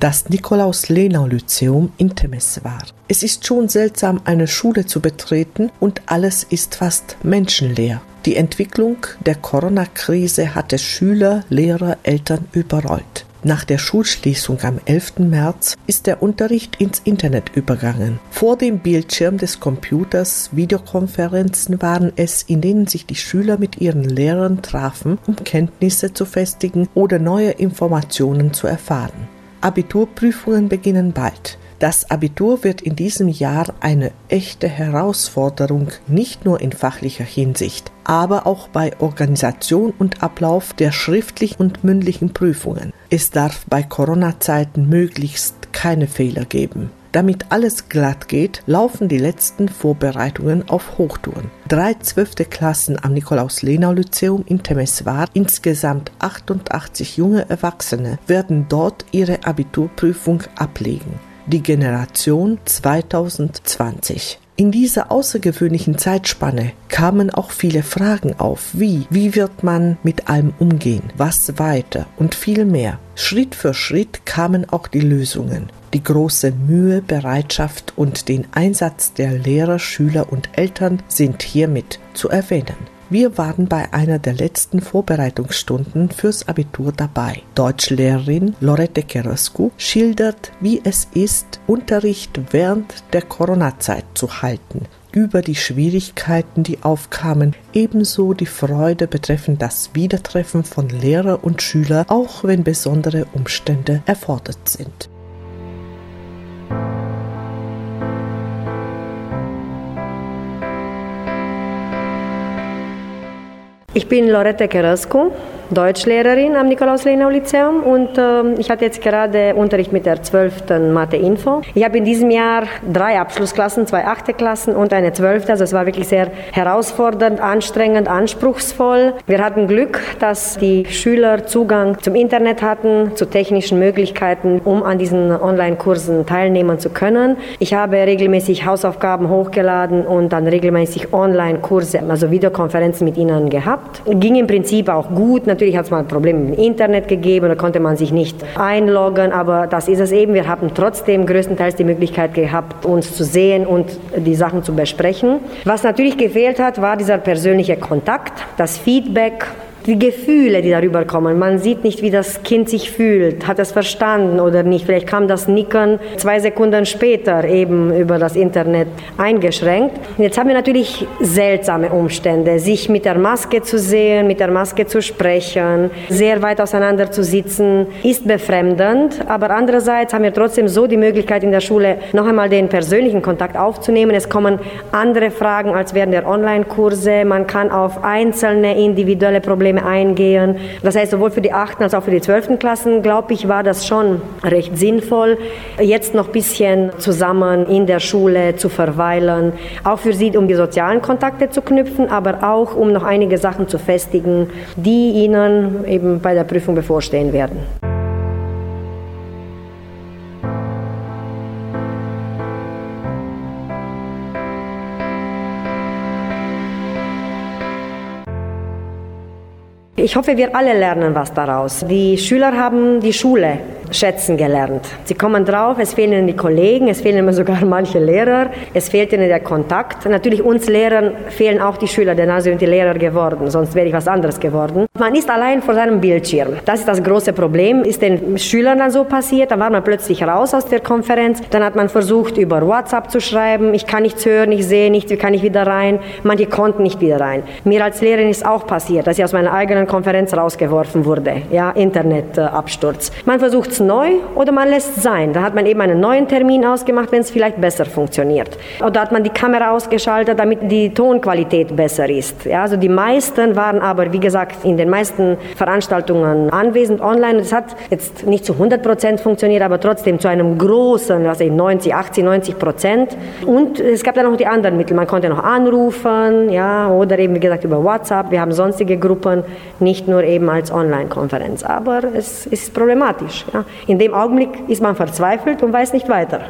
das Nikolaus-Lenau-Lyzeum in Temeswar. Es ist schon seltsam, eine Schule zu betreten und alles ist fast menschenleer. Die Entwicklung der Corona-Krise hatte Schüler, Lehrer, Eltern überrollt. Nach der Schulschließung am 11. März ist der Unterricht ins Internet übergangen. Vor dem Bildschirm des Computers Videokonferenzen waren es, in denen sich die Schüler mit ihren Lehrern trafen, um Kenntnisse zu festigen oder neue Informationen zu erfahren. Abiturprüfungen beginnen bald. Das Abitur wird in diesem Jahr eine echte Herausforderung, nicht nur in fachlicher Hinsicht, aber auch bei Organisation und Ablauf der schriftlichen und mündlichen Prüfungen. Es darf bei Corona-Zeiten möglichst keine Fehler geben. Damit alles glatt geht, laufen die letzten Vorbereitungen auf Hochtouren. Drei zwölfte Klassen am Nikolaus-Lenau-Lyzeum in Temeswar, insgesamt 88 junge Erwachsene, werden dort ihre Abiturprüfung ablegen. Die Generation 2020. In dieser außergewöhnlichen Zeitspanne kamen auch viele Fragen auf, wie, wie wird man mit allem umgehen, was weiter und viel mehr. Schritt für Schritt kamen auch die Lösungen die große Mühe, Bereitschaft und den Einsatz der Lehrer, Schüler und Eltern sind hiermit zu erwähnen. Wir waren bei einer der letzten Vorbereitungsstunden fürs Abitur dabei. Deutschlehrerin Lorette Kerescu schildert, wie es ist, Unterricht während der Corona-Zeit zu halten, über die Schwierigkeiten, die aufkamen, ebenso die Freude betreffend das Wiedertreffen von Lehrer und Schüler, auch wenn besondere Umstände erfordert sind. Ich bin Lorette Kerescu, Deutschlehrerin am Nikolaus-Lenau-Lyzeum und äh, ich hatte jetzt gerade Unterricht mit der 12. Mathe-Info. Ich habe in diesem Jahr drei Abschlussklassen, zwei achte Klassen und eine zwölfte, also es war wirklich sehr herausfordernd, anstrengend, anspruchsvoll. Wir hatten Glück, dass die Schüler Zugang zum Internet hatten, zu technischen Möglichkeiten, um an diesen Online-Kursen teilnehmen zu können. Ich habe regelmäßig Hausaufgaben hochgeladen und dann regelmäßig Online-Kurse, also Videokonferenzen mit ihnen gehabt. Ging im Prinzip auch gut. Natürlich hat es mal Probleme mit dem Internet gegeben, da konnte man sich nicht einloggen, aber das ist es eben. Wir haben trotzdem größtenteils die Möglichkeit gehabt, uns zu sehen und die Sachen zu besprechen. Was natürlich gefehlt hat, war dieser persönliche Kontakt, das Feedback die Gefühle, die darüber kommen. Man sieht nicht, wie das Kind sich fühlt, hat es verstanden oder nicht. Vielleicht kam das Nicken zwei Sekunden später eben über das Internet eingeschränkt. Jetzt haben wir natürlich seltsame Umstände, sich mit der Maske zu sehen, mit der Maske zu sprechen, sehr weit auseinander zu sitzen, ist befremdend. Aber andererseits haben wir trotzdem so die Möglichkeit in der Schule noch einmal den persönlichen Kontakt aufzunehmen. Es kommen andere Fragen als während der Online-Kurse. Man kann auf einzelne individuelle Probleme Probleme eingehen. Das heißt, sowohl für die 8. als auch für die 12. Klassen, glaube ich, war das schon recht sinnvoll, jetzt noch ein bisschen zusammen in der Schule zu verweilen. Auch für sie, um die sozialen Kontakte zu knüpfen, aber auch um noch einige Sachen zu festigen, die ihnen eben bei der Prüfung bevorstehen werden. Ich hoffe, wir alle lernen was daraus. Die Schüler haben die Schule schätzen gelernt. Sie kommen drauf, es fehlen ihnen die Kollegen, es fehlen immer sogar manche Lehrer, es fehlt ihnen der Kontakt. Natürlich uns Lehrern fehlen auch die Schüler, denn also sind die Lehrer geworden, sonst wäre ich was anderes geworden. Man ist allein vor seinem Bildschirm. Das ist das große Problem, ist den Schülern dann so passiert, dann war man plötzlich raus aus der Konferenz, dann hat man versucht über WhatsApp zu schreiben, ich kann nichts hören, ich sehe nichts, wie kann ich wieder rein? Manche konnten nicht wieder rein. Mir als Lehrerin ist auch passiert, dass ich aus meiner eigenen Konferenz rausgeworfen wurde, ja, Internetabsturz. Man versucht es neu oder man lässt sein. Da hat man eben einen neuen Termin ausgemacht, wenn es vielleicht besser funktioniert. Oder hat man die Kamera ausgeschaltet, damit die Tonqualität besser ist. Ja, also die meisten waren aber, wie gesagt, in den meisten Veranstaltungen anwesend online. Es hat jetzt nicht zu 100 Prozent funktioniert, aber trotzdem zu einem großen, was ich, 90, 80, 90 Prozent. Und es gab dann noch die anderen Mittel. Man konnte noch anrufen, ja, oder eben, wie gesagt, über WhatsApp. Wir haben sonstige Gruppen, nicht nur eben als Online-Konferenz. Aber es ist problematisch. Ja. In dem Augenblick ist man verzweifelt und weiß nicht weiter.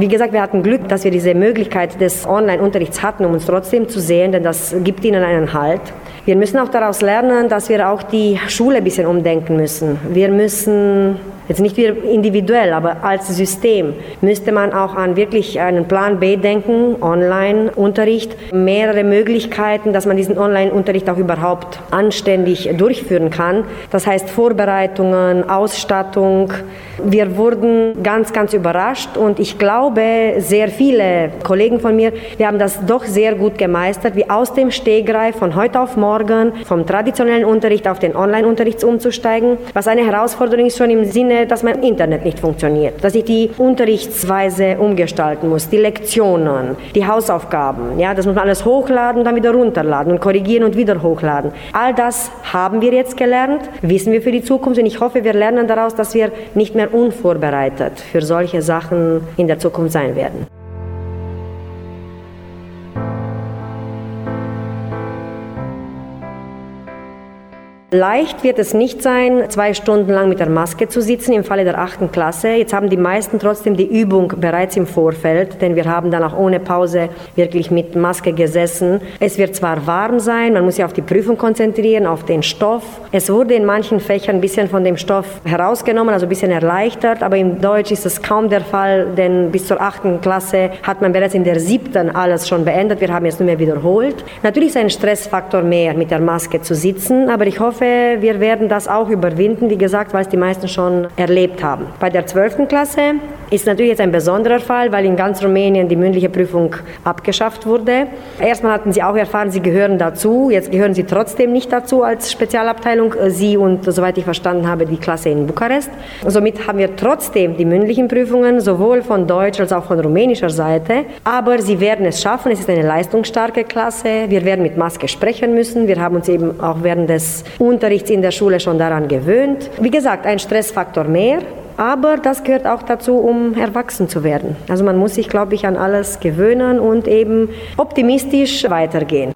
Wie gesagt, wir hatten Glück, dass wir diese Möglichkeit des Online-Unterrichts hatten, um uns trotzdem zu sehen, denn das gibt ihnen einen Halt. Wir müssen auch daraus lernen, dass wir auch die Schule ein bisschen umdenken müssen. Wir müssen jetzt nicht wir individuell, aber als System müsste man auch an wirklich einen Plan B denken, Online-Unterricht, mehrere Möglichkeiten, dass man diesen Online-Unterricht auch überhaupt anständig durchführen kann. Das heißt Vorbereitungen, Ausstattung. Wir wurden ganz, ganz überrascht und ich glaube, sehr viele Kollegen von mir, wir haben das doch sehr gut gemeistert, wie aus dem Stegreif von heute auf morgen vom traditionellen Unterricht auf den Online-Unterricht umzusteigen, was eine Herausforderung ist schon im Sinne dass mein Internet nicht funktioniert, dass ich die Unterrichtsweise umgestalten muss, die Lektionen, die Hausaufgaben, ja, das muss man alles hochladen, dann wieder runterladen und korrigieren und wieder hochladen. All das haben wir jetzt gelernt, wissen wir für die Zukunft und ich hoffe, wir lernen daraus, dass wir nicht mehr unvorbereitet für solche Sachen in der Zukunft sein werden. Leicht wird es nicht sein, zwei Stunden lang mit der Maske zu sitzen im Falle der achten Klasse. Jetzt haben die meisten trotzdem die Übung bereits im Vorfeld, denn wir haben dann auch ohne Pause wirklich mit Maske gesessen. Es wird zwar warm sein, man muss sich auf die Prüfung konzentrieren, auf den Stoff. Es wurde in manchen Fächern ein bisschen von dem Stoff herausgenommen, also ein bisschen erleichtert, aber im Deutsch ist das kaum der Fall, denn bis zur achten Klasse hat man bereits in der siebten alles schon beendet. Wir haben jetzt nur mehr wiederholt. Natürlich ist ein Stressfaktor mehr, mit der Maske zu sitzen, aber ich hoffe, hoffe, wir werden das auch überwinden, wie gesagt, weil es die meisten schon erlebt haben. Bei der 12. Klasse ist natürlich jetzt ein besonderer Fall, weil in ganz Rumänien die mündliche Prüfung abgeschafft wurde. Erstmal hatten sie auch erfahren, sie gehören dazu. Jetzt gehören sie trotzdem nicht dazu als Spezialabteilung. Sie und, soweit ich verstanden habe, die Klasse in Bukarest. Somit haben wir trotzdem die mündlichen Prüfungen, sowohl von deutscher als auch von rumänischer Seite. Aber sie werden es schaffen. Es ist eine leistungsstarke Klasse. Wir werden mit Maske sprechen müssen. Wir haben uns eben auch während des Unterrichts in der Schule schon daran gewöhnt. Wie gesagt, ein Stressfaktor mehr. Aber das gehört auch dazu, um erwachsen zu werden. Also man muss sich, glaube ich, an alles gewöhnen und eben optimistisch weitergehen.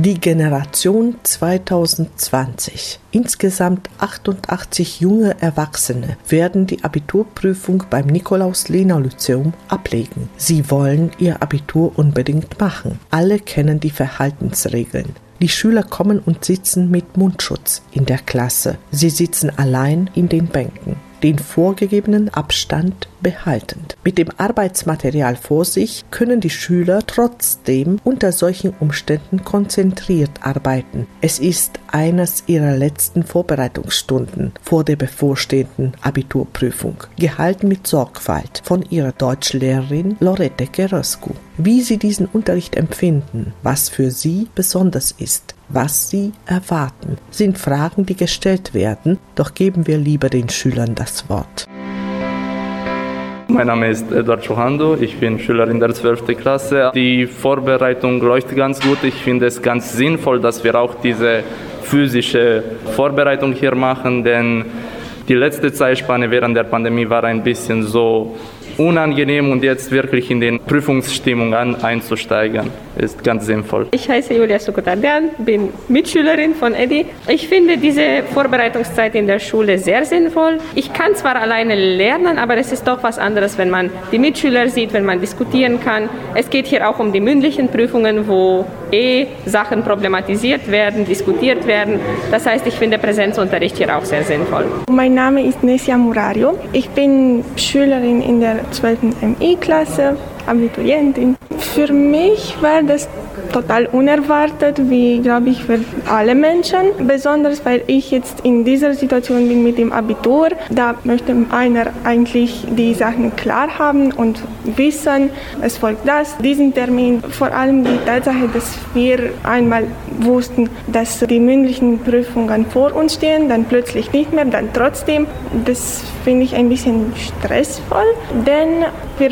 Die Generation 2020. Insgesamt 88 junge Erwachsene werden die Abiturprüfung beim Nikolaus-Lenau-Lyzeum ablegen. Sie wollen ihr Abitur unbedingt machen. Alle kennen die Verhaltensregeln. Die Schüler kommen und sitzen mit Mundschutz in der Klasse. Sie sitzen allein in den Bänken den vorgegebenen Abstand behaltend. Mit dem Arbeitsmaterial vor sich können die Schüler trotzdem unter solchen Umständen konzentriert arbeiten. Es ist eines ihrer letzten Vorbereitungsstunden vor der bevorstehenden Abiturprüfung, gehalten mit Sorgfalt von ihrer Deutschlehrerin Lorette Geroscu. Wie sie diesen Unterricht empfinden, was für sie besonders ist, was sie erwarten, sind Fragen, die gestellt werden, doch geben wir lieber den Schülern das Wort. Mein Name ist Eduard Johando, ich bin Schülerin der 12. Klasse. Die Vorbereitung läuft ganz gut. Ich finde es ganz sinnvoll, dass wir auch diese physische Vorbereitung hier machen, denn die letzte Zeitspanne während der Pandemie war ein bisschen so unangenehm und jetzt wirklich in den Prüfungsstimmung einzusteigen, ist ganz sinnvoll. Ich heiße Julia Sukotardian, bin Mitschülerin von Edi. Ich finde diese Vorbereitungszeit in der Schule sehr sinnvoll. Ich kann zwar alleine lernen, aber es ist doch was anderes, wenn man die Mitschüler sieht, wenn man diskutieren kann. Es geht hier auch um die mündlichen Prüfungen, wo eh Sachen problematisiert werden, diskutiert werden. Das heißt, ich finde Präsenzunterricht hier auch sehr sinnvoll. Mein Name ist Nesia Murario. Ich bin Schülerin in der 12. MI-Klasse, Abiturientin. Für mich war das total unerwartet, wie glaube ich für alle Menschen. Besonders weil ich jetzt in dieser Situation bin mit dem Abitur. Da möchte einer eigentlich die Sachen klar haben und wissen, es folgt das, diesen Termin. Vor allem die Tatsache, dass wir einmal wussten, dass die mündlichen Prüfungen vor uns stehen, dann plötzlich nicht mehr, dann trotzdem. Das finde ich ein bisschen stressvoll, denn wir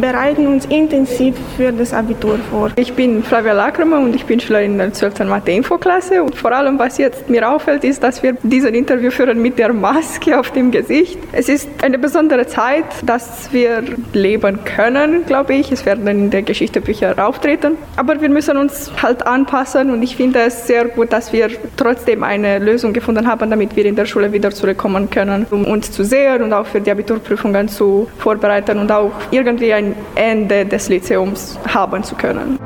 bereiten uns intensiv für das Abitur vor. Ich bin Flavia Lakramer und ich bin Schülerin der 12. Mathe-Info-Klasse. Und vor allem, was jetzt mir auffällt, ist, dass wir dieses Interview führen mit der Maske auf dem Gesicht. Es ist eine besondere Zeit, dass wir leben können, glaube ich. Es werden in der Geschichtebücher auftreten. Aber wir müssen uns halt anpassen und ich finde es sehr gut, dass wir trotzdem eine Lösung gefunden haben, damit wir in der Schule wieder zurückkommen können, um uns zu sehen und auch für die Abiturprüfungen zu vorbereiten und auch irgendwie ein Ende des Lyzeums haben zu können.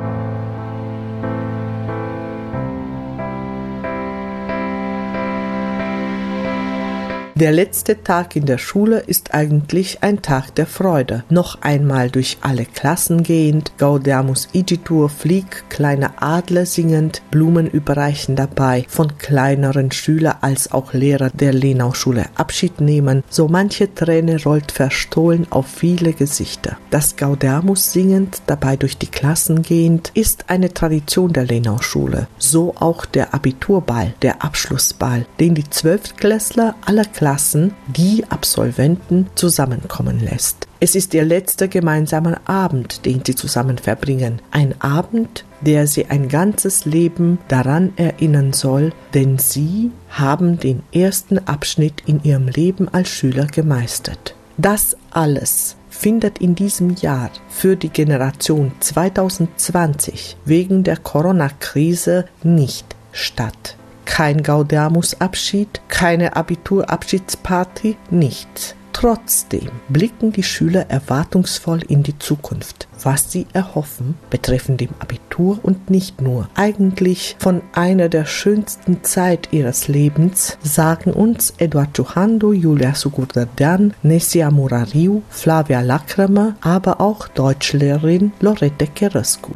Der letzte Tag in der Schule ist eigentlich ein Tag der Freude. Noch einmal durch alle Klassen gehend, Gaudeamus Igitur flieg, kleine Adler singend, Blumen überreichen dabei, von kleineren Schüler als auch Lehrer der Lenau-Schule Abschied nehmen, so manche Träne rollt verstohlen auf viele Gesichter. Das Gaudeamus singend, dabei durch die Klassen gehend, ist eine Tradition der Lenau-Schule. So auch der Abiturball, der Abschlussball, den die Zwölftklässler aller Klassen Klassen die Absolventen zusammenkommen lässt. Es ist ihr letzter gemeinsamer Abend, den sie zusammen verbringen. Ein Abend, der sie ein ganzes Leben daran erinnern soll, denn sie haben den ersten Abschnitt in ihrem Leben als Schüler gemeistert. Das alles findet in diesem Jahr für die Generation 2020 wegen der Corona-Krise nicht statt kein Gaudeamus-Abschied, keine Abiturabschiedsparty, nichts. Trotzdem blicken die Schüler erwartungsvoll in die Zukunft, was sie erhoffen betreffend dem Abitur und nicht nur. Eigentlich von einer der schönsten Zeit ihres Lebens sagen uns Eduard Johando, Julia Sugurdardan, Nessia Murariu, Flavia Lakramer, aber auch Deutschlehrerin Lorette Kerescu.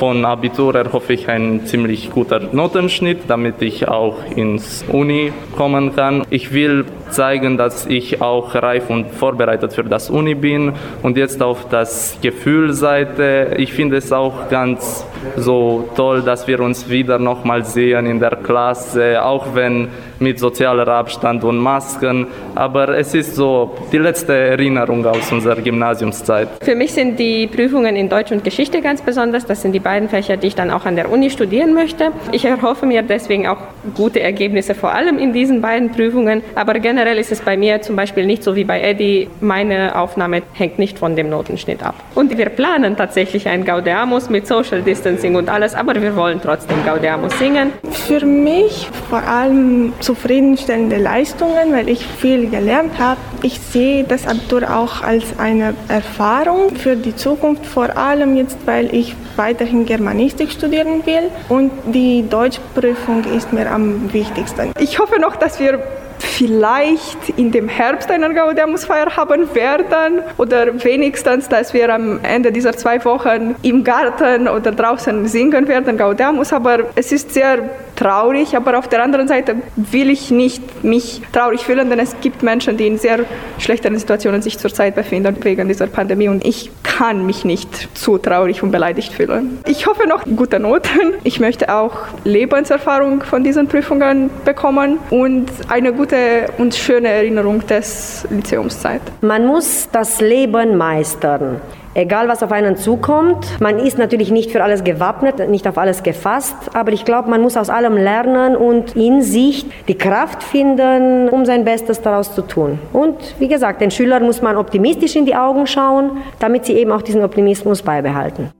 Von Abitur erhoffe ich einen ziemlich guter Notenschnitt, damit ich auch ins Uni kommen kann. Ich will zeigen, dass ich auch reif und vorbereitet für das Uni bin. Und jetzt auf das Gefühlseite, ich finde es auch ganz so toll, dass wir uns wieder nochmal sehen in der Klasse, auch wenn mit sozialer Abstand und Masken. Aber es ist so die letzte Erinnerung aus unserer Gymnasiumszeit. Für mich sind die Prüfungen in Deutsch und Geschichte ganz besonders. Das sind die beiden Fächer, die ich dann auch an der Uni studieren möchte. Ich erhoffe mir deswegen auch gute Ergebnisse, vor allem in diesen beiden Prüfungen. Aber generell ist es bei mir zum Beispiel nicht so wie bei Eddie. Meine Aufnahme hängt nicht von dem Notenschnitt ab. Und wir planen tatsächlich ein Gaudeamus mit Social Distancing und alles, aber wir wollen trotzdem Gaudeamus singen. Für mich vor allem zufriedenstellende Leistungen, weil ich viel gelernt habe. Ich sehe das Abitur auch als eine Erfahrung für die Zukunft, vor allem jetzt, weil ich weiterhin Germanistik studieren will und die Deutschprüfung ist mir am wichtigsten. Ich hoffe noch, dass wir vielleicht in dem Herbst eine Gaudeamusfeier haben werden oder wenigstens, dass wir am Ende dieser zwei Wochen im Garten oder draußen singen werden Gaudeamus. Aber es ist sehr traurig, aber auf der anderen Seite will ich nicht mich traurig fühlen, denn es gibt Menschen, die in sehr schlechten Situationen sich zurzeit befinden wegen dieser Pandemie und ich kann mich nicht zu traurig und beleidigt fühlen. Ich hoffe noch gute Noten. Ich möchte auch Lebenserfahrung von diesen Prüfungen bekommen und eine gute und schöne Erinnerung des Lyzeumszeit. Man muss das Leben meistern. Egal, was auf einen zukommt, man ist natürlich nicht für alles gewappnet, nicht auf alles gefasst, aber ich glaube, man muss aus allem lernen und in sich die Kraft finden, um sein Bestes daraus zu tun. Und wie gesagt, den Schülern muss man optimistisch in die Augen schauen, damit sie eben auch diesen Optimismus beibehalten.